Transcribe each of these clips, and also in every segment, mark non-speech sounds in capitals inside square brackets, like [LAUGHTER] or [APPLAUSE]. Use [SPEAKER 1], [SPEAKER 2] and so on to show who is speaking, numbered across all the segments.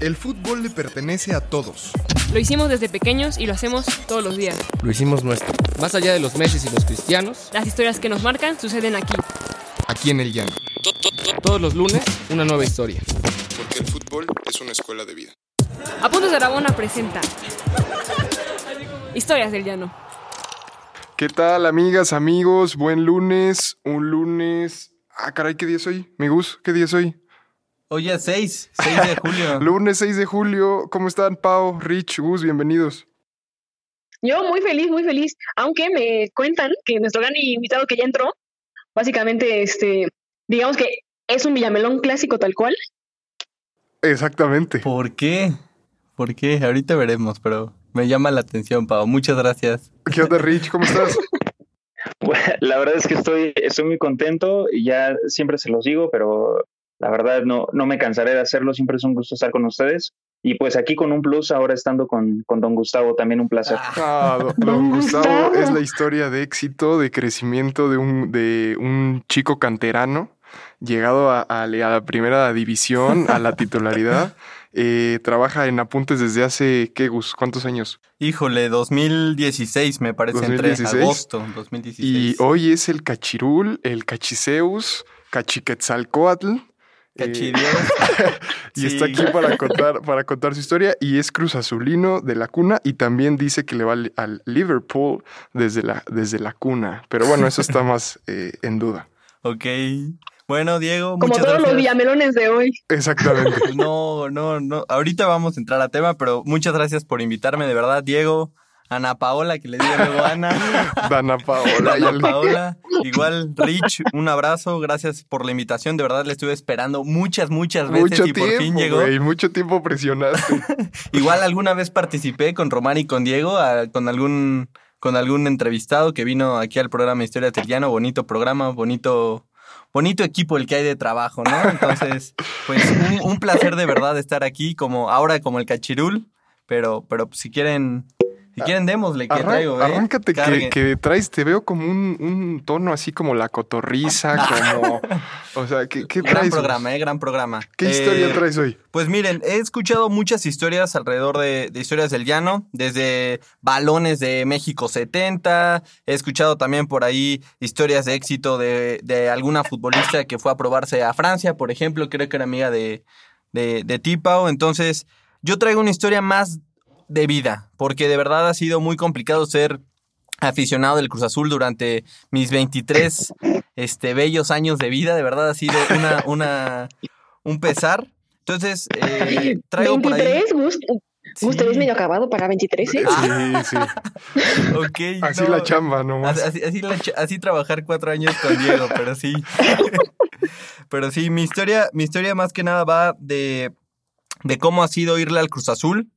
[SPEAKER 1] El fútbol le pertenece a todos.
[SPEAKER 2] Lo hicimos desde pequeños y lo hacemos todos los días.
[SPEAKER 3] Lo hicimos nuestro. Más allá de los Messi y los cristianos,
[SPEAKER 2] Las historias que nos marcan suceden aquí.
[SPEAKER 1] Aquí en el llano.
[SPEAKER 3] todos los lunes, una nueva historia.
[SPEAKER 1] Porque el fútbol es una escuela de vida.
[SPEAKER 2] Apuntes de Aragona presenta Historias del Llano.
[SPEAKER 1] ¿Qué tal, amigas, amigos? Buen lunes. Un lunes. Ah, caray, ¿qué día es hoy? Mi Gus, ¿qué día es hoy?
[SPEAKER 4] Hoy es 6, 6 de julio. [LAUGHS]
[SPEAKER 1] Lunes 6 de julio. ¿Cómo están, Pau, Rich, Gus? Bienvenidos.
[SPEAKER 5] Yo muy feliz, muy feliz, aunque me cuentan que nuestro gran invitado que ya entró, básicamente, este, digamos que es un Villamelón clásico tal cual.
[SPEAKER 1] Exactamente.
[SPEAKER 4] ¿Por qué? ¿Por qué? Ahorita veremos, pero me llama la atención, Pau. Muchas gracias.
[SPEAKER 1] ¿Qué onda, Rich? ¿Cómo estás? [LAUGHS]
[SPEAKER 6] La verdad es que estoy, estoy muy contento y ya siempre se los digo, pero la verdad no, no me cansaré de hacerlo. Siempre es un gusto estar con ustedes. Y pues aquí con un plus, ahora estando con, con don Gustavo, también un placer.
[SPEAKER 1] Ah, do- don
[SPEAKER 5] Don
[SPEAKER 1] Gustavo es la historia de éxito, de crecimiento de un, de un chico canterano llegado a, a la a la primera división, a la titularidad. [LAUGHS] Eh, trabaja en apuntes desde hace, ¿qué, Gus? ¿Cuántos años?
[SPEAKER 4] Híjole, 2016 me parece,
[SPEAKER 1] 2016.
[SPEAKER 4] entre agosto 2016.
[SPEAKER 1] Y hoy es el Cachirul, el Cachiceus, Cachiquetzalcoatl. Eh, y
[SPEAKER 4] Sí. [LAUGHS]
[SPEAKER 1] está aquí para contar, para contar su historia. Y es Cruz Azulino de la cuna. Y también dice que le va al, al Liverpool desde la, desde la cuna. Pero bueno, eso está más [LAUGHS] eh, en duda.
[SPEAKER 4] Ok. Bueno, Diego,
[SPEAKER 5] Como
[SPEAKER 4] muchas
[SPEAKER 5] todos los. Villamelones de hoy.
[SPEAKER 1] Exactamente. [LAUGHS]
[SPEAKER 4] No, no, no. Ahorita vamos a entrar a tema, pero muchas gracias por invitarme, de verdad, Diego. Ana Paola, que le digo luego Ana. [LAUGHS]
[SPEAKER 1] Dana Paola. ya
[SPEAKER 4] Ana
[SPEAKER 1] le-
[SPEAKER 4] Paola, igual Rich, un abrazo, gracias por la invitación, de verdad le estuve esperando muchas, muchas veces
[SPEAKER 1] Mucho
[SPEAKER 4] y por fin llegó.
[SPEAKER 1] güey. Mucho tiempo presionaste. [LAUGHS]
[SPEAKER 4] Igual alguna vez participé con Román y con Diego, a- con algún con algún entrevistado que vino aquí al programa Historia del Llano, bonito programa, bonito bonito equipo el que hay de trabajo, ¿no? Entonces, pues un, un placer de verdad estar aquí como ahora como el cachirul, pero pero si quieren si quieren démosle que
[SPEAKER 1] Arran-
[SPEAKER 4] traigo, ¿eh?
[SPEAKER 1] Arráncate que, que traes, te veo como un, un tono así como la cotorriza, [LAUGHS] como. O sea, ¿qué, qué
[SPEAKER 4] Gran
[SPEAKER 1] traes?
[SPEAKER 4] programa, eh, gran programa.
[SPEAKER 1] ¿Qué historia
[SPEAKER 4] Eh,
[SPEAKER 1] traes hoy?
[SPEAKER 4] Pues miren, he escuchado muchas historias alrededor de, de historias del llano, desde balones de México 70, he escuchado también por ahí historias de éxito de, de alguna futbolista que fue a probarse a Francia, por ejemplo, creo que era amiga de, de, de Tipao, entonces yo traigo una historia más de vida, porque de verdad ha sido muy complicado ser aficionado del Cruz Azul durante mis 23 este, bellos años de vida, de verdad ha sido una, una, un pesar. Entonces, eh, traigo por ahí...
[SPEAKER 5] 23, Gus. Gus, te ves
[SPEAKER 4] Sí.
[SPEAKER 5] medio acabado para 23, ¿eh?
[SPEAKER 1] Sí, [LAUGHS] sí.
[SPEAKER 4] Ok,
[SPEAKER 1] Así
[SPEAKER 4] no,
[SPEAKER 1] la chamba nomás.
[SPEAKER 4] Así, así, la ch- así trabajar cuatro años con Diego, pero sí. [LAUGHS] pero sí, mi historia, mi historia más que nada va de, de cómo ha sido irle al Cruz Azul,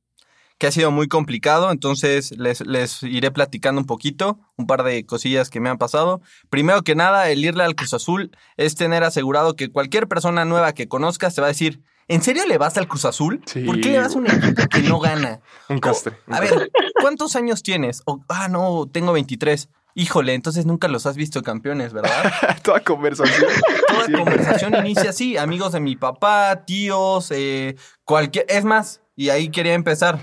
[SPEAKER 4] que ha sido muy complicado. Entonces les, les iré platicando un poquito, un par de cosillas que me han pasado. Primero que nada, el irle al Cruz Azul es tener asegurado que cualquier persona nueva que conozcas te va a decir. ¿En serio le vas al Cruz Azul?
[SPEAKER 1] Sí.
[SPEAKER 4] ¿Por qué le vas a un equipo que no gana? [LAUGHS]
[SPEAKER 1] Un castre. un
[SPEAKER 4] A ver, ¿cuántos años tienes? O, ah, no, tengo 23. Híjole, entonces nunca los has visto campeones, ¿verdad? [LAUGHS]
[SPEAKER 1] Toda conversación. [LAUGHS]
[SPEAKER 4] Toda
[SPEAKER 1] Sí.
[SPEAKER 4] conversación inicia así, amigos de mi papá, tíos, eh, cualquier... Es más, y ahí quería empezar.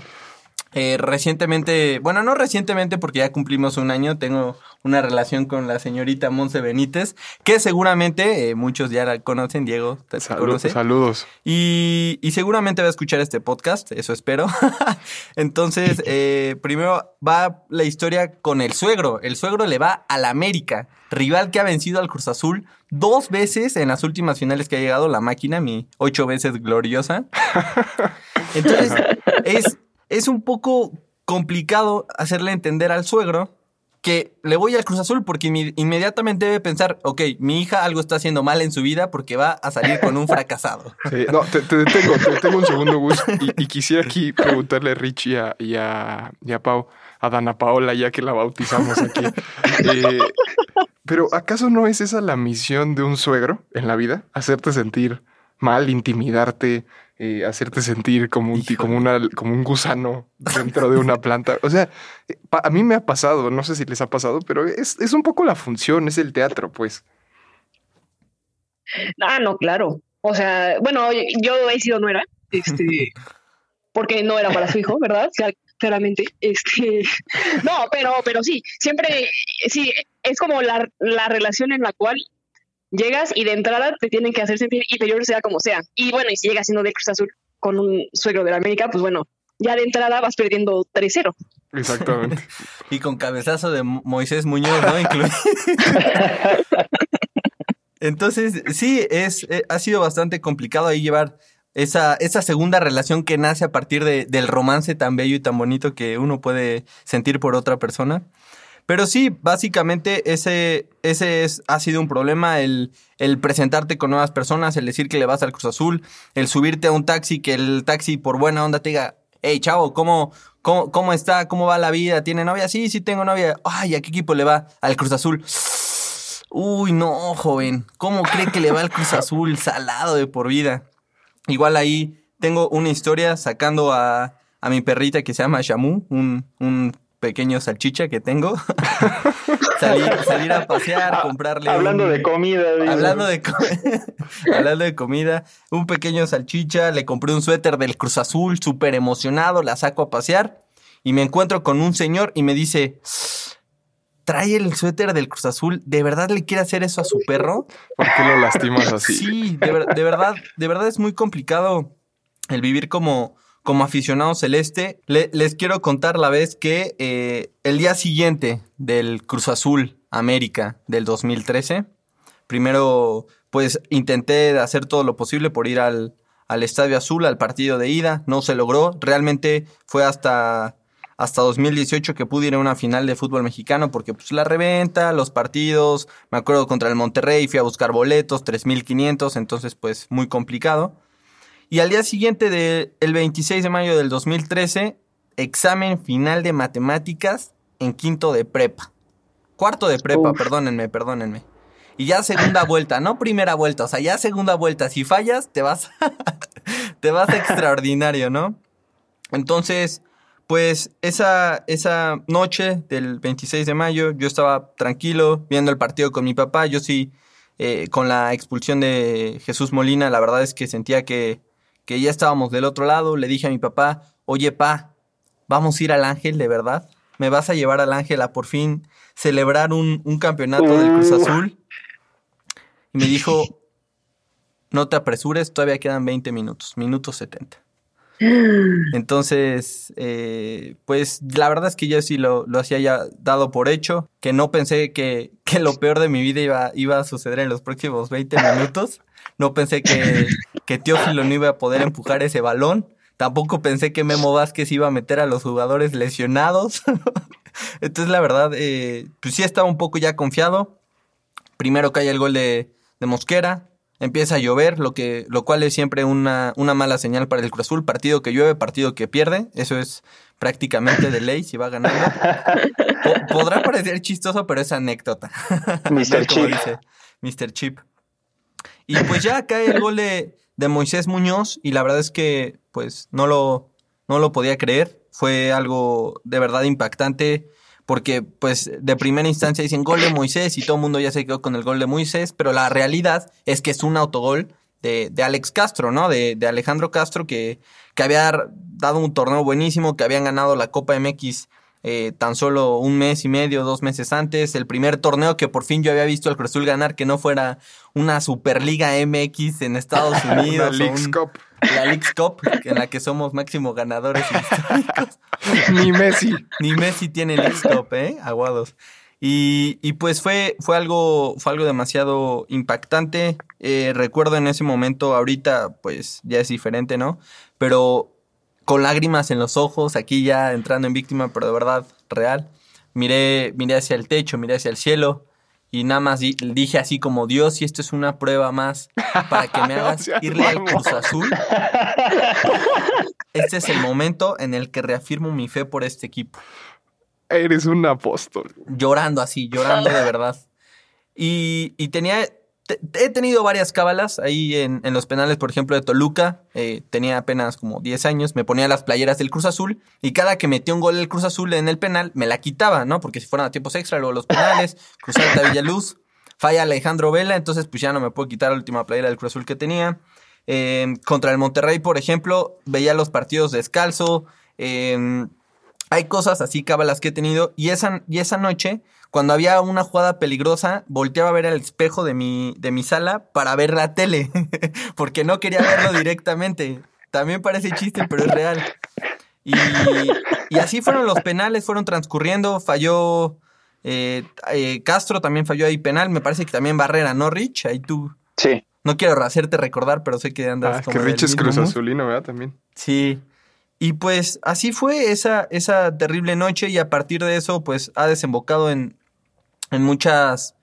[SPEAKER 4] Eh, recientemente, bueno, no recientemente porque ya cumplimos un año, tengo una relación con la señorita Monse Benítez, que seguramente eh, muchos ya la conocen, Diego, ¿te
[SPEAKER 1] Salu-
[SPEAKER 4] conoce?
[SPEAKER 1] saludos.
[SPEAKER 4] Y, y seguramente va a escuchar este podcast, eso espero. [LAUGHS] Entonces, eh, primero va la historia con el suegro. El suegro le va al América, rival que ha vencido al Cruz Azul dos veces en las últimas finales que ha llegado la máquina, mi ocho veces gloriosa. [LAUGHS] Entonces, es, es un poco complicado hacerle entender al suegro que le voy al Cruz Azul porque inmediatamente debe pensar, ok, mi hija algo está haciendo mal en su vida porque va a salir con un fracasado. [LAUGHS]
[SPEAKER 1] No, te, te detengo, te detengo un segundo, Gus. Y, quisiera aquí preguntarle a Rich y a, a, a Pau, a Dana Paola, ya que la bautizamos aquí. Eh, pero, ¿acaso no es esa la misión de un suegro en la vida? Hacerte sentir mal, intimidarte, eh, hacerte sentir como un, como, una, como un gusano dentro de una planta. O sea, a mí me ha pasado, no sé si les ha pasado, pero es, es un poco la función, es el teatro, pues.
[SPEAKER 5] Ah, no, claro. O sea, bueno, yo he sido nuera. Este, [LAUGHS] porque no era para su hijo, ¿verdad? O sea, claramente. Este, [LAUGHS] no, pero, pero sí, siempre, sí, es como la, la relación en la cual llegas y de entrada te tienen que hacer sentir inferior sea como sea. Y bueno, y si llegas siendo de Cruz Azul con un suegro de la América, pues bueno, ya de entrada vas perdiendo 3-0.
[SPEAKER 1] Exactamente. [LAUGHS]
[SPEAKER 4] Y con cabezazo de Mo- Moisés Muñoz, ¿no? Incluido. [LAUGHS] Entonces, sí, es, eh, ha sido bastante complicado ahí llevar esa, esa segunda relación que nace a partir de- del romance tan bello y tan bonito que uno puede sentir por otra persona. Pero sí, básicamente ese, ese es, ha sido un problema, el, presentarte con nuevas personas, el decir que le vas al Cruz Azul, el subirte a un taxi, que el taxi por buena onda te diga, hey chavo, ¿cómo, cómo, cómo está? ¿Cómo va la vida? ¿Tiene novia? Sí, sí tengo novia. Ay, ¿a qué equipo le va? Al Cruz Azul. Uy, no, joven. ¿Cómo cree que le va al Cruz Azul? Salado de por vida. Igual ahí tengo una historia sacando a, a mi perrita que se llama Shamu, un, un pequeño salchicha que tengo. [LAUGHS] salir, salir a pasear, comprarle.
[SPEAKER 6] Hablando
[SPEAKER 4] un-
[SPEAKER 6] de comida.
[SPEAKER 4] Hablando de, [LAUGHS] hablando de comida, un pequeño salchicha, le compré un suéter del Cruz Azul, súper emocionado, la saco a pasear y me encuentro con un señor y me dice, trae el suéter del Cruz Azul, ¿de verdad le quiere hacer eso a su perro?
[SPEAKER 1] ¿Por qué lo lastimas así?
[SPEAKER 4] Sí, de, ver- de verdad, de verdad es muy complicado el vivir como, como aficionado celeste. Le- les quiero contar la vez que eh, el día siguiente del Cruz Azul América del 2013, primero pues intenté hacer todo lo posible por ir al, al Estadio Azul, al partido de ida, no se logró. Realmente fue hasta hasta 2018 que pude ir a una final de fútbol mexicano porque pues la reventa, los partidos, me acuerdo contra el Monterrey, fui a buscar boletos, 3500, entonces pues muy complicado. Y al día siguiente del el 26 de mayo del 2013, examen final de matemáticas en quinto de prepa. Cuarto de prepa,
[SPEAKER 6] Uf.
[SPEAKER 4] perdónenme, perdónenme. Y ya segunda [LAUGHS] vuelta, no primera vuelta, o sea, ya segunda vuelta. Si fallas, te vas, [LAUGHS] te vas a extraordinario, ¿no? Entonces, pues esa, esa noche del 26 de mayo yo estaba tranquilo viendo el partido con mi papá. Yo sí, eh, con la expulsión de Jesús Molina, la verdad es que sentía que, que ya estábamos del otro lado. Le dije a mi papá, oye pa, vamos a ir al Ángel, de verdad. ¿Me vas a llevar al Ángel a por fin celebrar un, un campeonato del Cruz
[SPEAKER 6] Uh.
[SPEAKER 4] Azul? Y me dijo, [LAUGHS] no te apresures, todavía quedan 20 minutos, minuto 70. [LAUGHS] Entonces, eh, pues la verdad es que yo sí lo, lo hacía ya dado por hecho, que no pensé que, [LAUGHS] que lo peor de mi vida iba, iba a suceder en los próximos 20 minutos. No pensé que, que Teófilo no iba a poder empujar ese balón. Tampoco pensé que Memo Vázquez iba a meter a los jugadores lesionados. [LAUGHS] Entonces, la verdad, eh, pues sí estaba un poco ya confiado. Primero cae el gol de, de Mosquera, empieza a llover, lo, que, lo cual es siempre una, una mala señal para el Cruz Azul. Partido que llueve, partido que pierde. Eso es prácticamente de ley si va ganando. Po- podrá parecer chistoso, pero es anécdota. [LAUGHS]
[SPEAKER 6] Mr. [LAUGHS] Chip.
[SPEAKER 4] dice Mr. Chip. Y pues ya cae el gol de, de Moisés Muñoz y la verdad es que pues no lo, no lo podía creer. Fue algo de verdad impactante porque pues de primera instancia dicen gol de Moisés y todo el mundo ya se quedó con el gol de Moisés, pero la realidad es que es un autogol de, de Alex Castro, ¿no? De, de Alejandro Castro que, que había dado un torneo buenísimo, que habían ganado la Copa MX eh, tan solo un mes y medio, dos meses antes, el primer torneo que por fin yo había visto al Cruz Azul ganar, que no fuera una Superliga MX en Estados [LAUGHS] Unidos. o
[SPEAKER 1] Leagues Cup.
[SPEAKER 4] la Leagues Cup, en la que somos máximo ganadores históricos. [LAUGHS]
[SPEAKER 1] Ni Messi.
[SPEAKER 4] Ni Messi tiene Leagues Cup, ¿eh? Aguados. Y, y pues fue, fue, algo, fue algo demasiado impactante. Eh, recuerdo en ese momento, ahorita pues ya es diferente, ¿no? Pero con lágrimas en los ojos, aquí ya entrando en víctima, pero de verdad real. Miré, miré hacia el techo, miré hacia el cielo y nada más di- dije así como Dios, si esto es una prueba más para que me [LAUGHS] hagas irle al. Cruz Azul, [LAUGHS] este es el momento en el que reafirmo mi fe por este equipo
[SPEAKER 1] Eres un apóstol.
[SPEAKER 4] llorando así, llorando de [LAUGHS] verdad. Y, y tenía, te- he tenido varias cábalas ahí en, en los penales, por ejemplo, de Toluca. eh, tenía apenas como 10 años, me ponía las playeras del Cruz Azul y cada que metía un gol el Cruz Azul en el penal, me la quitaba, ¿no? Porque si fueran a tiempos extra, luego los penales, [LAUGHS] Cruz Alta Villaluz, falla Alejandro Vela, entonces pues ya no me puedo quitar la última playera del Cruz Azul que tenía. Eh, contra el Monterrey, por ejemplo, veía los partidos descalzo. eh, hay cosas así, cábalas que he tenido. Y esa, y esa noche, cuando había una jugada peligrosa, volteaba a ver el espejo de mi, de mi sala para ver la tele. [LAUGHS] porque no quería verlo directamente. También parece chiste, pero es real. Y, y así fueron los penales, fueron transcurriendo. Falló eh, eh, Castro, también falló ahí penal. Me parece que también Barrera, ¿no, Rich? Ahí tú.
[SPEAKER 6] Sí.
[SPEAKER 4] No quiero hacerte recordar, pero sé que andas
[SPEAKER 1] Ah,
[SPEAKER 4] como
[SPEAKER 1] que Rich es Cruz. Azulino, ¿verdad? También.
[SPEAKER 4] Sí. Y pues así fue esa, esa terrible noche y a partir de eso pues ha desembocado en, en muchas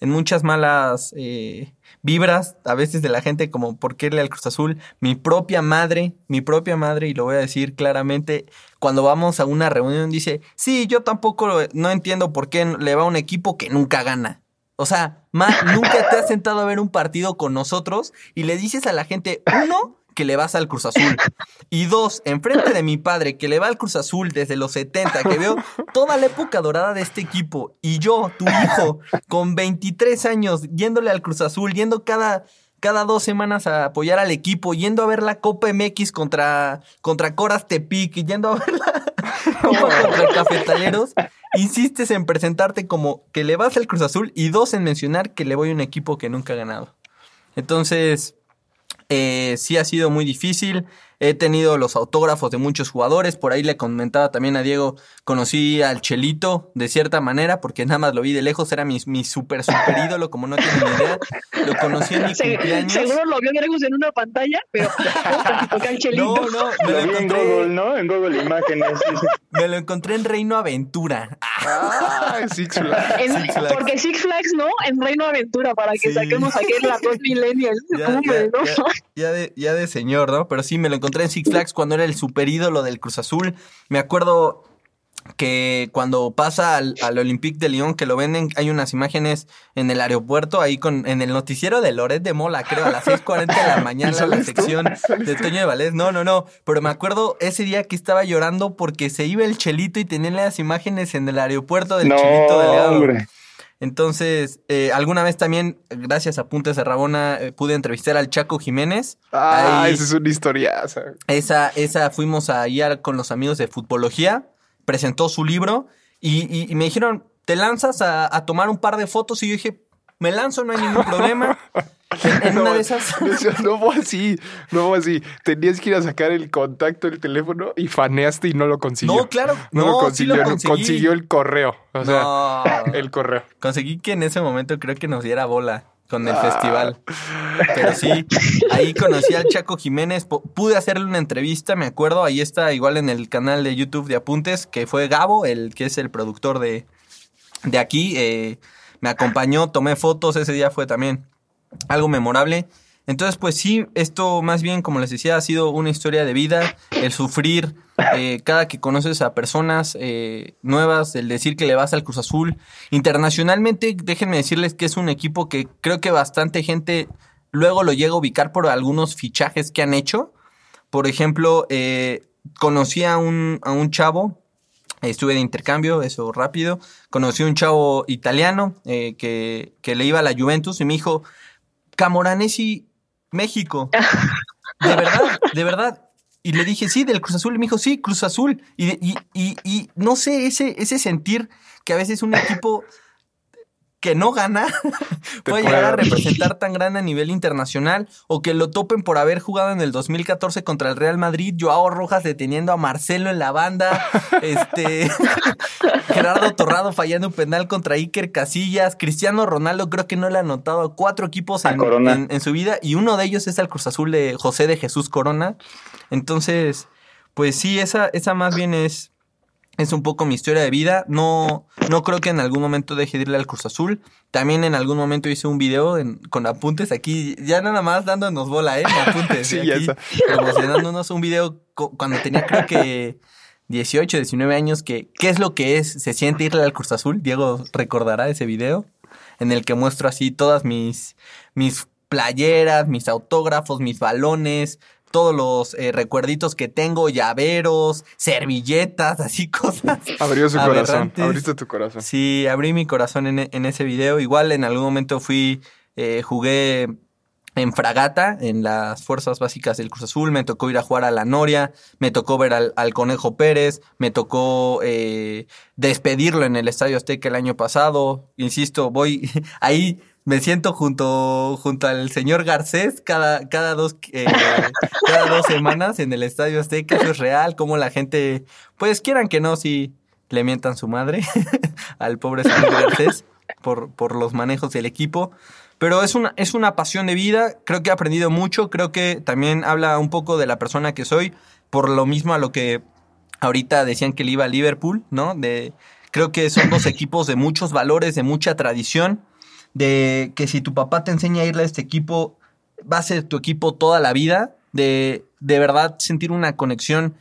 [SPEAKER 4] en muchas malas eh, vibras a veces de la gente como por qué irle al Cruz Azul. Mi propia madre, mi propia madre, y lo voy a decir claramente, cuando vamos a una reunión dice, sí, yo tampoco no entiendo por qué le va a un equipo que nunca gana. O sea, ma, nunca te has sentado a ver un partido con nosotros y le dices a la gente, uno, que le vas al Cruz Azul. Y dos, enfrente de mi padre, que le va al Cruz Azul desde los 70, que veo toda la época dorada de este equipo. Y yo, tu hijo, con 23 años, yéndole al Cruz Azul, yendo cada, cada dos semanas a apoyar al equipo, yendo a ver la Copa MX contra, contra Coras Tepic, yendo a ver la [LAUGHS] Copa contra Cafetaleros. Insistes en presentarte como que le vas al Cruz Azul y dos en mencionar que le voy a un equipo que nunca ha ganado. Entonces, eh, sí ha sido muy difícil. He tenido los autógrafos de muchos jugadores. Por ahí le comentaba también a Diego, conocí al Chelito de cierta manera, porque nada más lo vi de lejos. Era mi, mi super, super ídolo, como no tienen ni idea. Lo conocí en mi
[SPEAKER 5] Se-
[SPEAKER 4] cumpleaños.
[SPEAKER 5] seguro lo vio Gregus en una pantalla, pero el chelito.
[SPEAKER 4] No, no, me
[SPEAKER 6] Lo
[SPEAKER 4] lo,
[SPEAKER 6] vi en
[SPEAKER 4] encontré,
[SPEAKER 6] Google, ¿no? En Google Imágenes.
[SPEAKER 4] me lo encontré en Reino Aventura.
[SPEAKER 1] Ah, Six Flags.
[SPEAKER 5] En-
[SPEAKER 4] Six Flags.
[SPEAKER 5] porque Six Flags, ¿no? En Reino Aventura, para que
[SPEAKER 4] Sí.
[SPEAKER 5] saquemos aquí la dos millennials.
[SPEAKER 4] Ya, ya,
[SPEAKER 5] ¿no?
[SPEAKER 4] ya, ya de, ya de señor, ¿no? Pero sí, me lo encontré en Six Flags cuando era el super ídolo del Cruz Azul. Me acuerdo que cuando pasa al, al Olympique de Lyon, que lo venden, hay unas imágenes en el aeropuerto, ahí con en el noticiero de Loret de Mola, creo, a las 6.40 de la mañana, la sección de Toño de Valdés. No, no, no, pero me acuerdo ese día que estaba llorando porque se iba el Chelito y tenían las imágenes en el aeropuerto del
[SPEAKER 6] No,
[SPEAKER 4] Chelito Delgado.
[SPEAKER 6] hombre.
[SPEAKER 4] Entonces, eh, alguna vez también, gracias a Puntes de Rabona, eh, pude entrevistar al Chaco Jiménez.
[SPEAKER 1] Ah,
[SPEAKER 4] Ahí-
[SPEAKER 1] esa es una historiaza.
[SPEAKER 4] esa, esa fuimos a ir con los amigos de Futbología, presentó su libro y, y- y me dijeron, ¿te lanzas a, a tomar un par de fotos? Y yo dije, me lanzo, no hay ningún problema. [LAUGHS] [LAUGHS] En,
[SPEAKER 1] No,
[SPEAKER 4] una de esas...
[SPEAKER 1] No, fue así, no fue así. Tenías que ir a sacar el contacto del teléfono y faneaste y no lo consiguió.
[SPEAKER 4] No, claro,
[SPEAKER 1] No,
[SPEAKER 4] no,
[SPEAKER 1] lo
[SPEAKER 4] sí
[SPEAKER 1] consiguió,
[SPEAKER 4] lo
[SPEAKER 1] consiguió el correo. O sea,
[SPEAKER 4] No.
[SPEAKER 1] el correo.
[SPEAKER 4] Conseguí que en ese momento creo que nos diera bola con el
[SPEAKER 1] Ah.
[SPEAKER 4] festival. Pero sí, ahí conocí al Chaco Jiménez, pu- pude hacerle una entrevista, me acuerdo, ahí está igual en el canal de YouTube de Apuntes, que fue Gabo, el que es el productor de, de aquí, eh, me acompañó, tomé fotos, ese día fue también algo memorable. Entonces, pues sí, esto más bien, como les decía, ha sido una historia de vida, el sufrir eh, cada que conoces a personas eh, nuevas, el decir que le vas al Cruz Azul. Internacionalmente, déjenme decirles que es un equipo que creo que bastante gente luego lo llega a ubicar por algunos fichajes que han hecho. Por ejemplo, eh, conocí a un, a un chavo, estuve de intercambio, eso rápido, conocí a un chavo italiano eh, que, que le iba a la Juventus y me dijo, Camoranesi, México. [LAUGHS] De verdad, de verdad. Y le dije, sí, del Cruz Azul. Y me dijo, sí, Cruz Azul. Y, y, y, y no sé, ese, ese sentir que a veces un equipo que no gana [LAUGHS] puede llegar a representar tan grande a nivel internacional o que lo topen por haber jugado en el 2014 contra el Real Madrid, Joao Rojas deteniendo a Marcelo en la banda, [LAUGHS] este [LAUGHS] Gerardo Torrado fallando un penal contra Iker Casillas, Cristiano Ronaldo creo que no le ha anotado a cuatro equipos en su vida y uno de ellos es el Cruz Azul de José de Jesús Corona. Entonces, pues sí, esa, esa más bien es, es un poco mi historia de vida. No, no creo que en algún momento deje de irle al Cruz Azul. También en algún momento hice un video en- con apuntes aquí, ya nada más dándonos bola, ¿eh? Apuntes. [LAUGHS]
[SPEAKER 1] Sí,
[SPEAKER 4] ¿eh?
[SPEAKER 1] ya
[SPEAKER 4] Aquí, promocionándonos un video cuando tenía creo que 18, 19 años, que qué es lo que es, se siente irle al Cruz Azul. Diego recordará ese video en el que muestro así todas mis, mis playeras, mis autógrafos, mis balones, todos los eh, recuerditos que tengo, llaveros, servilletas, [LAUGHS] así cosas.
[SPEAKER 1] Abrió su corazón. Abriste tu corazón.
[SPEAKER 4] Sí, abrí mi corazón en, en ese video. Igual en algún momento fui, eh, jugué en Fragata, en las fuerzas básicas del Cruz Azul, me tocó ir a jugar a la Noria, me tocó ver al, al Conejo Pérez, me tocó eh, despedirlo en el Estadio Azteca el año pasado, insisto, voy [LAUGHS] ahí me siento junto, junto al señor Garcés cada, cada, dos, eh, [LAUGHS] cada dos semanas en el Estadio Azteca, eso es real, como la gente, pues quieran que no, si le mientan su madre [LAUGHS] al pobre señor Garcés por, por los manejos del equipo. Pero es una, es una pasión de vida, creo que he aprendido mucho, creo que también habla un poco de la persona que soy, por lo mismo a lo que ahorita decían que le iba a Liverpool, ¿no? De, creo que son dos equipos de muchos valores, de mucha tradición, de que si tu papá te enseña a irle a este equipo, va a ser tu equipo toda la vida, de de verdad sentir una conexión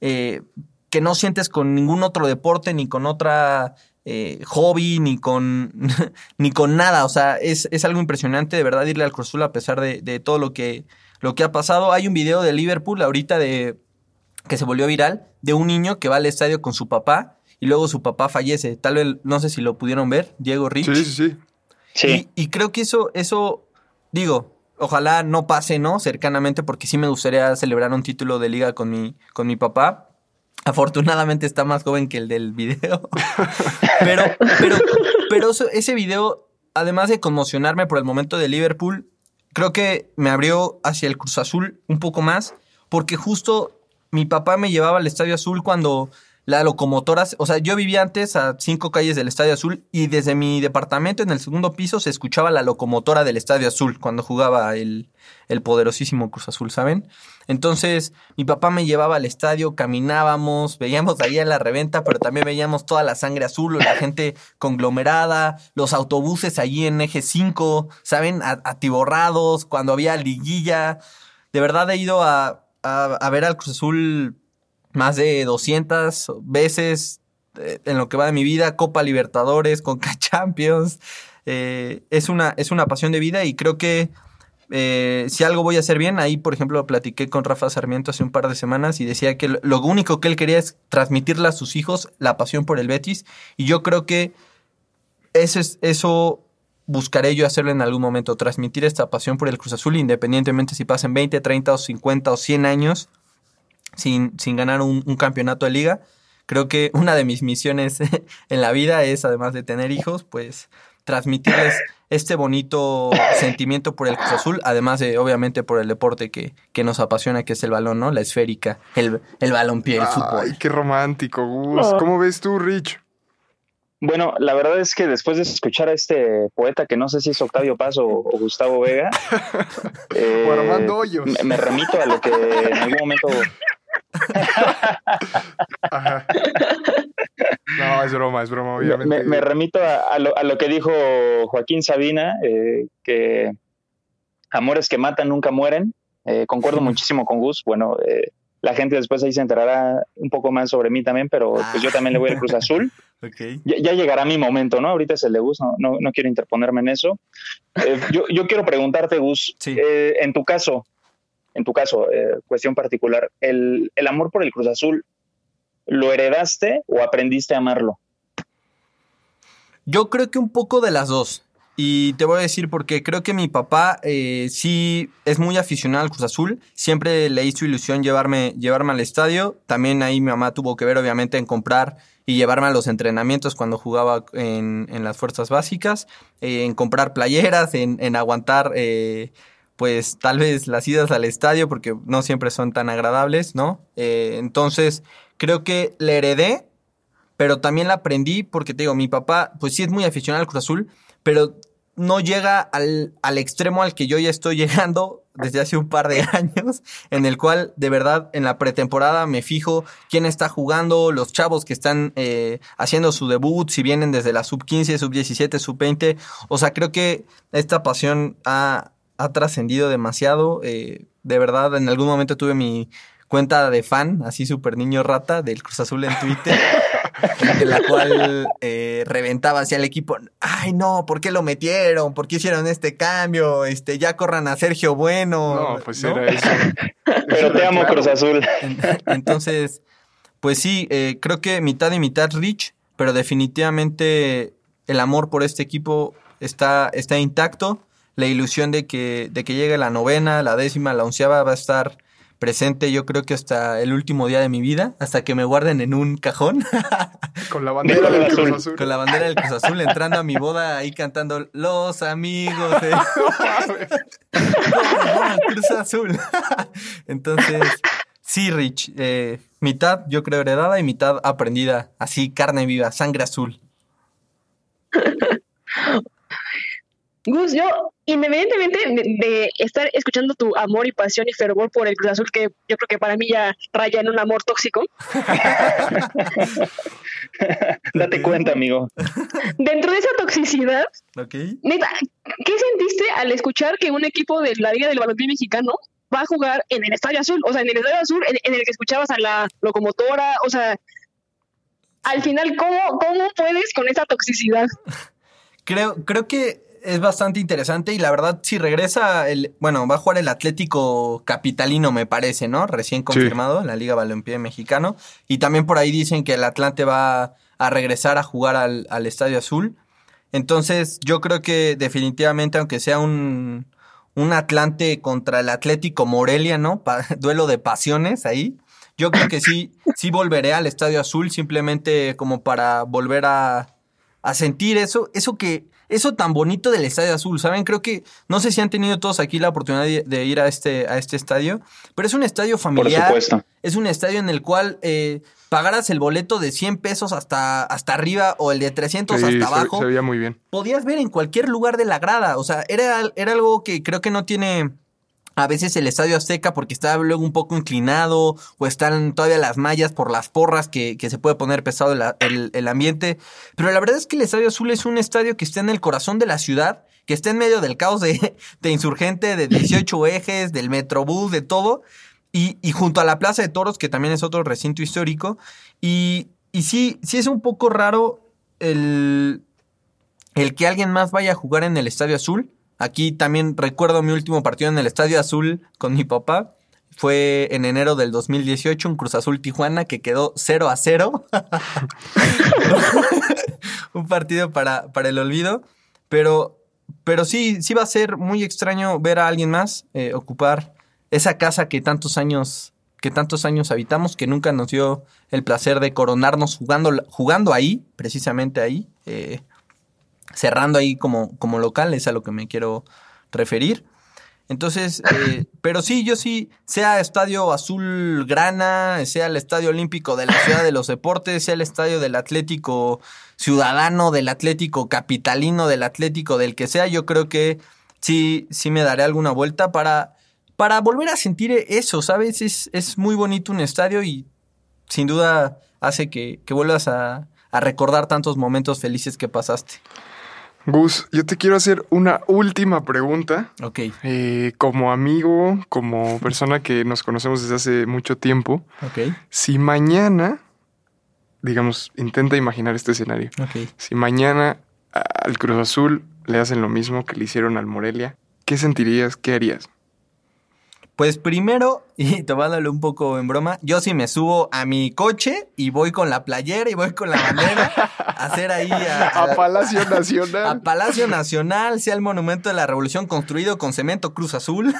[SPEAKER 4] eh, que no sientes con ningún otro deporte ni con otra eh, hobby, ni con, [LAUGHS] ni con nada. O sea, es, es, algo impresionante de verdad irle al Cruz a pesar de, de, todo lo que, lo que ha pasado. Hay un video de Liverpool ahorita de que se volvió viral de un niño que va al estadio con su papá y luego su papá fallece. Tal vez, no sé si lo pudieron ver, Diego Rich.
[SPEAKER 1] Sí, sí, sí.
[SPEAKER 4] Y creo que eso, eso, digo, ojalá no pase, ¿no? Cercanamente, porque sí me gustaría celebrar un título de liga con mi, con mi papá. Afortunadamente está más joven que el del video. [LAUGHS] pero, pero, pero ese video, además de conmocionarme por el momento de Liverpool, creo que me abrió hacia el Cruz Azul un poco más, porque justo mi papá me llevaba al Estadio Azul cuando la locomotora, o sea, yo vivía antes a cinco calles del Estadio Azul y desde mi departamento en el segundo piso se escuchaba la locomotora del Estadio Azul cuando jugaba el, el poderosísimo Cruz Azul, ¿saben? Entonces, mi papá me llevaba al estadio, caminábamos, veíamos ahí en la reventa, pero también veíamos toda la sangre azul, la gente conglomerada, los autobuses allí en eje 5, ¿saben? Atiborrados, cuando había liguilla. De verdad he ido a, a, a ver al Cruz Azul más de 200 veces eh, en lo que va de mi vida, Copa Libertadores, Conca [LAUGHS] Champions. Eh, es, una, es una pasión de vida y creo que eh, si algo voy a hacer bien, ahí por ejemplo platiqué con Rafa Sarmiento hace un par de semanas y decía que lo único que él quería es transmitirle a sus hijos la pasión por el Betis y yo creo que eso, es, eso buscaré yo hacerlo en algún momento, transmitir esta pasión por el Cruz Azul independientemente si pasen 20, 30 o 50 o 100 años sin, sin ganar un, un, campeonato de liga. Creo que [LAUGHS] una de mis misiones [LAUGHS] en la vida es, además de tener hijos, pues transmitirles este bonito [LAUGHS] sentimiento por el Cruz Azul, además de, obviamente, por el deporte que, que nos apasiona, que es el balón, ¿no? La esférica, el, el balompié, el
[SPEAKER 1] Ay,
[SPEAKER 4] fútbol.
[SPEAKER 1] qué romántico, Gus. ¿Cómo ves tú, Rich?
[SPEAKER 6] Bueno, la verdad es que después de escuchar a este poeta, que no sé si es Octavio Paz o, o Gustavo Vega,
[SPEAKER 1] eh, o Armando Hoyos.
[SPEAKER 6] Me, me, remito a lo que en algún momento
[SPEAKER 1] Ajá. No, es broma, es broma, obviamente.
[SPEAKER 6] Me, me remito a, a, lo, a, lo, que dijo Joaquín Sabina, eh, que amores que matan nunca mueren. Eh, concuerdo [LAUGHS] muchísimo con Gus. Bueno, eh, la gente después ahí se enterará un poco más sobre mí también, pero pues yo también le voy al Cruz Azul. [LAUGHS]
[SPEAKER 4] Okay.
[SPEAKER 6] Ya, ya, llegará mi momento, ¿no? Ahorita es el de Gus, no, no, no quiero interponerme en eso. Eh, yo, yo, quiero preguntarte, Gus,
[SPEAKER 4] sí.
[SPEAKER 6] eh, en tu caso, en tu caso, eh, cuestión particular, el, el, amor por el Cruz Azul, ¿lo heredaste o aprendiste a amarlo?
[SPEAKER 4] Yo creo que un poco de las dos. Y te voy a decir porque creo que mi papá eh, sí es muy aficionado al Cruz Azul. Siempre le hizo ilusión llevarme, llevarme al estadio. También ahí mi mamá tuvo que ver, obviamente, en comprar y llevarme a los entrenamientos cuando jugaba en, en las fuerzas básicas, eh, en comprar playeras, en, en aguantar, pues tal vez las idas al estadio, porque no siempre son tan agradables, ¿no? Eh, entonces, creo que le heredé, pero también la aprendí porque te digo, mi papá, pues sí es muy aficionado al Cruz Azul, pero no llega al, al, extremo al que yo ya estoy [LAUGHS] llegando desde hace un par de años, en el cual de verdad en la pretemporada me fijo quién está jugando, los chavos que están eh, haciendo su debut, si vienen desde la sub 15, sub 17, sub 20. O sea, creo que esta pasión ha, ha trascendido demasiado. Eh, de verdad, en algún momento tuve mi cuenta de fan, así súper niño rata, del Cruz Azul en Twitter. en la cual eh, reventaba hacia el equipo. Ay, no, ¿por qué lo metieron? ¿Por qué hicieron este cambio? Este, ya corran a Sergio Bueno.
[SPEAKER 1] No, pues ¿no? era eso.
[SPEAKER 6] Pero te amo, Cruz Azul.
[SPEAKER 4] Entonces, pues sí, eh, creo que mitad y mitad Rich, pero definitivamente el amor por este equipo está, está intacto. La ilusión de que, de que llegue la novena, la décima, la onceava va a estar presente yo creo que hasta el último día de mi vida, hasta que me guarden en un cajón. [LAUGHS]
[SPEAKER 1] Con la bandera del Cruz Azul.
[SPEAKER 4] Con la bandera del Cruz Azul, entrando a mi boda ahí cantando Los amigos de [LAUGHS] Cruz Azul. [LAUGHS] Entonces, sí, Rich, eh, mitad yo creo heredada y mitad aprendida, así carne viva, sangre azul.
[SPEAKER 5] Gus, yo, independientemente de, estar escuchando tu amor y pasión y fervor por el Cruz Azul, que yo creo que para mí ya raya en un amor tóxico. [LAUGHS]
[SPEAKER 6] Date cuenta, amigo.
[SPEAKER 5] Dentro de esa toxicidad,
[SPEAKER 4] okay.
[SPEAKER 5] neta, ¿qué sentiste al escuchar que un equipo de la Liga del Balompié Mexicano va a jugar en el Estadio Azul? O sea, en el Estadio Azul en, el que escuchabas a la locomotora, o sea, al final, ¿cómo, cómo puedes con esa toxicidad?
[SPEAKER 4] Creo, creo que es bastante interesante y la verdad si regresa el bueno va a jugar el Atlético Capitalino me parece no recién confirmado en la Liga Balompié Mexicano. Y también por ahí dicen que el Atlante va a regresar a jugar al, al Estadio Azul. Entonces yo creo que definitivamente aunque sea un un Atlante contra el Atlético Morelia no [LAUGHS] duelo de pasiones ahí yo creo que sí sí volveré al Estadio Azul simplemente como para volver a a sentir eso eso que eso tan bonito del Estadio Azul, ¿saben? Creo que, no sé si han tenido todos aquí la oportunidad de, ir a este, a este estadio, pero es un estadio familiar.
[SPEAKER 6] Por supuesto.
[SPEAKER 4] Es un estadio en el cual eh, pagaras el boleto de 100 pesos hasta, hasta arriba o el de 300 hasta abajo.
[SPEAKER 1] Se veía muy bien.
[SPEAKER 4] Podías ver en cualquier lugar de la grada, o sea, era, era algo que creo que no tiene a veces el estadio Azteca porque está luego un poco inclinado o están todavía las mallas por las porras que, que se puede poner pesado el, el, ambiente. Pero la verdad es que el Estadio Azul es un estadio que está en el corazón de la ciudad, que está en medio del caos de, [LAUGHS] de insurgente, de 18 ejes, del metrobús, de todo. Y, y, junto a la Plaza de Toros, que también es otro recinto histórico. Y, y sí, sí es un poco raro el, el que alguien más vaya a jugar en el Estadio Azul Aquí también recuerdo mi último partido en el Estadio Azul con mi papá. Fue en enero del 2018, un Cruz Azul Tijuana que quedó 0 a 0. [LAUGHS] un partido para, para el olvido. Pero, pero sí, sí va a ser muy extraño ver a alguien más eh, ocupar esa casa que tantos años que tantos años habitamos, que nunca nos dio el placer de coronarnos jugando, jugando ahí, precisamente ahí. Eh, cerrando ahí como, como local, es a lo que me quiero referir. Entonces, eh, [LAUGHS] pero sí, yo sí, sea Estadio Azul Grana, sea el Estadio Olímpico de la Ciudad de los Deportes, sea el Estadio del Atlético Ciudadano, del Atlético Capitalino, del Atlético, del que sea, yo creo que sí, sí me daré alguna vuelta para, para volver a sentir eso, ¿sabes? Es, es muy bonito un estadio y sin duda hace que, que vuelvas a, a recordar tantos momentos felices que pasaste.
[SPEAKER 1] Gus, yo te quiero hacer una última pregunta.
[SPEAKER 4] Ok.
[SPEAKER 1] Eh, como amigo, como persona que nos conocemos desde hace mucho tiempo.
[SPEAKER 4] Ok.
[SPEAKER 1] Si mañana, digamos, intenta imaginar este escenario.
[SPEAKER 4] Ok.
[SPEAKER 1] Si mañana al Cruz Azul le hacen lo mismo que le hicieron al Morelia, ¿qué sentirías? ¿Qué harías?
[SPEAKER 4] Pues primero, [LAUGHS] y tomándolo un poco en broma, yo sí me subo a mi coche y voy con la playera y voy con la bandera a hacer ahí
[SPEAKER 1] a, [LAUGHS] Palacio [LAUGHS] Nacional.
[SPEAKER 4] A Palacio Nacional, sea el monumento de la revolución construido con cemento Cruz Azul.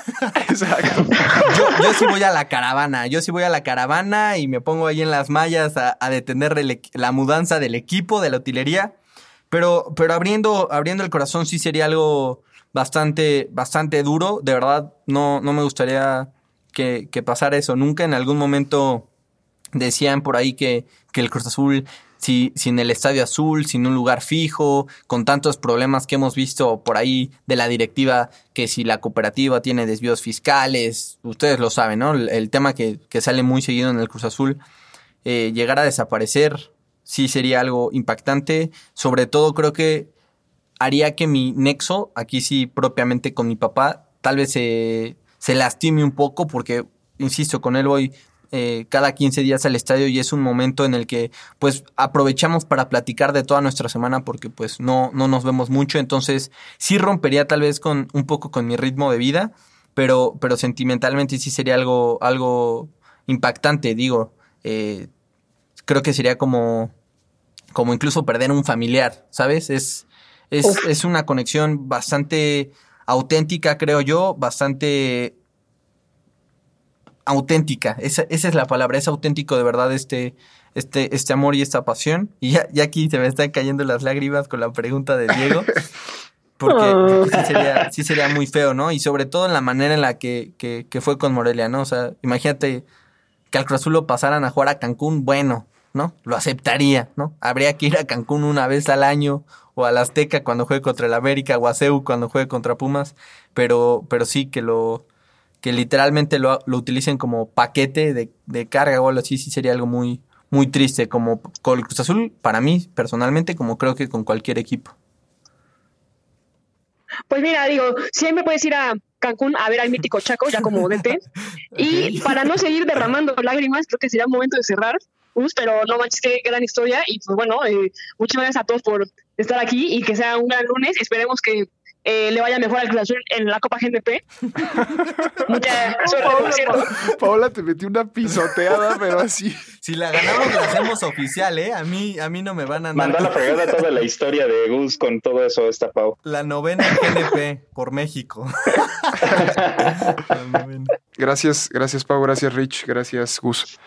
[SPEAKER 1] Exacto.
[SPEAKER 4] Yo, sí voy a la caravana, yo sí voy a la caravana y me pongo ahí en las mallas a, detener la mudanza del equipo, de la utilería. Pero, pero abriendo, abriendo el corazón sí sería algo bastante, bastante duro. De verdad, no, no me gustaría que, pasara eso. Nunca en algún momento decían por ahí que, que el Cruz Azul, si, sin el Estadio Azul, sin un lugar fijo, con tantos problemas que hemos visto por ahí de la directiva, que si la cooperativa tiene desvíos fiscales, ustedes lo saben, ¿no? El, tema que, que, sale muy seguido en el Cruz Azul, eh, llegar a desaparecer, sí sería algo impactante. Sobre todo creo que haría que mi nexo, aquí sí propiamente con mi papá, tal vez se, se lastime un poco porque, insisto, con él voy eh, cada 15 días al estadio y es un momento en el que pues aprovechamos para platicar de toda nuestra semana porque pues no, no nos vemos mucho, entonces sí rompería tal vez con un poco con mi ritmo de vida, pero, pero sentimentalmente sí sería algo, algo impactante, digo, eh, creo que sería como, como incluso perder un familiar, ¿sabes? Es, es, es una conexión bastante auténtica, creo yo, bastante auténtica. Esa, esa es la palabra, es auténtico de verdad este, este, este amor y esta pasión. Y ya, ya aquí se me están cayendo las lágrimas con la pregunta de Diego. [LAUGHS] Porque,
[SPEAKER 5] Oh.
[SPEAKER 4] porque sí, sería, sí sería muy feo, ¿no? Y sobre todo en la manera en la que, que, que fue con Morelia, ¿no? O sea, imagínate que al Cruz Azul lo pasaran a jugar a Cancún, bueno, ¿no? Lo aceptaría, ¿no? Habría que ir a Cancún una vez al año o al Azteca cuando juegue contra el América o a CEU cuando juegue contra Pumas, pero, pero sí que lo que literalmente lo, lo utilicen como paquete de, de carga o algo así, sí sería algo muy, muy triste, como con el Cruz Azul, para mí, personalmente, como creo que con cualquier equipo.
[SPEAKER 5] Pues mira, digo, siempre puedes ir a Cancún a ver al mítico Chaco, ya como DT. [LAUGHS] Y para no seguir derramando lágrimas, creo que sería momento de cerrar. Gus, pero no manches, qué gran historia. Y pues bueno, eh, muchas gracias a todos por estar aquí y que sea un gran lunes. Esperemos que eh, le vaya mejor al Cruz Azul en la Copa GNP. [LAUGHS] Mucha suerte, por cierto.
[SPEAKER 1] Paola te metió una pisoteada, pero así.
[SPEAKER 4] Si la ganamos, la hacemos oficial, ¿eh? A mí, a mí no me van a
[SPEAKER 6] Mandó a la
[SPEAKER 4] andar
[SPEAKER 6] fregada toda la historia de Gus con todo eso, esta Pau.
[SPEAKER 4] la novena GNP por México. [LAUGHS] La novena.
[SPEAKER 1] Gracias, gracias Pau, gracias Rich, gracias Gus.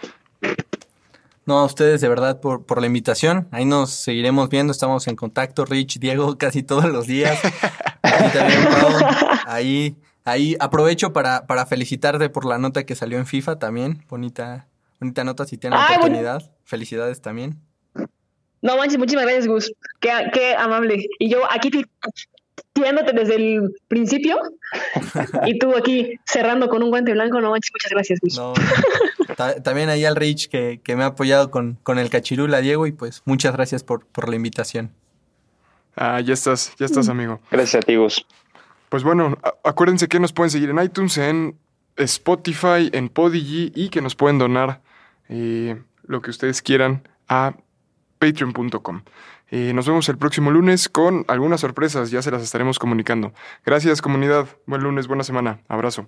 [SPEAKER 4] No, a ustedes de verdad por, por la invitación. Ahí nos seguiremos viendo, estamos en contacto, Rich, Diego, [LAUGHS] casi todos los días. Y también Pau, ahí, ahí aprovecho para, para felicitarte por la nota que salió en FIFA también. Bonita, bonita nota si tienen
[SPEAKER 5] Ay, bueno.
[SPEAKER 4] oportunidad. Felicidades también.
[SPEAKER 5] No manches, muchísimas gracias, Gus. Qué, qué amable. Y yo aquí ti- tirándote desde el principio [LAUGHS] y tú aquí cerrando con un guante blanco. No manches, muchas gracias, Gus.
[SPEAKER 4] No, ta- también ahí al Rich que, que me ha apoyado con, con el cachirula, Diego, y pues muchas gracias por, por la invitación.
[SPEAKER 1] Ah, ya estás, ya estás, amigo.
[SPEAKER 6] Gracias a ti, Gus.
[SPEAKER 1] Pues bueno, acuérdense que nos pueden seguir en iTunes, en Spotify, en Podigy y que nos pueden donar eh, lo que ustedes quieran a patreon.com. Eh, nos vemos el próximo lunes con algunas sorpresas, ya se las estaremos comunicando. Gracias comunidad, buen lunes, buena semana, abrazo.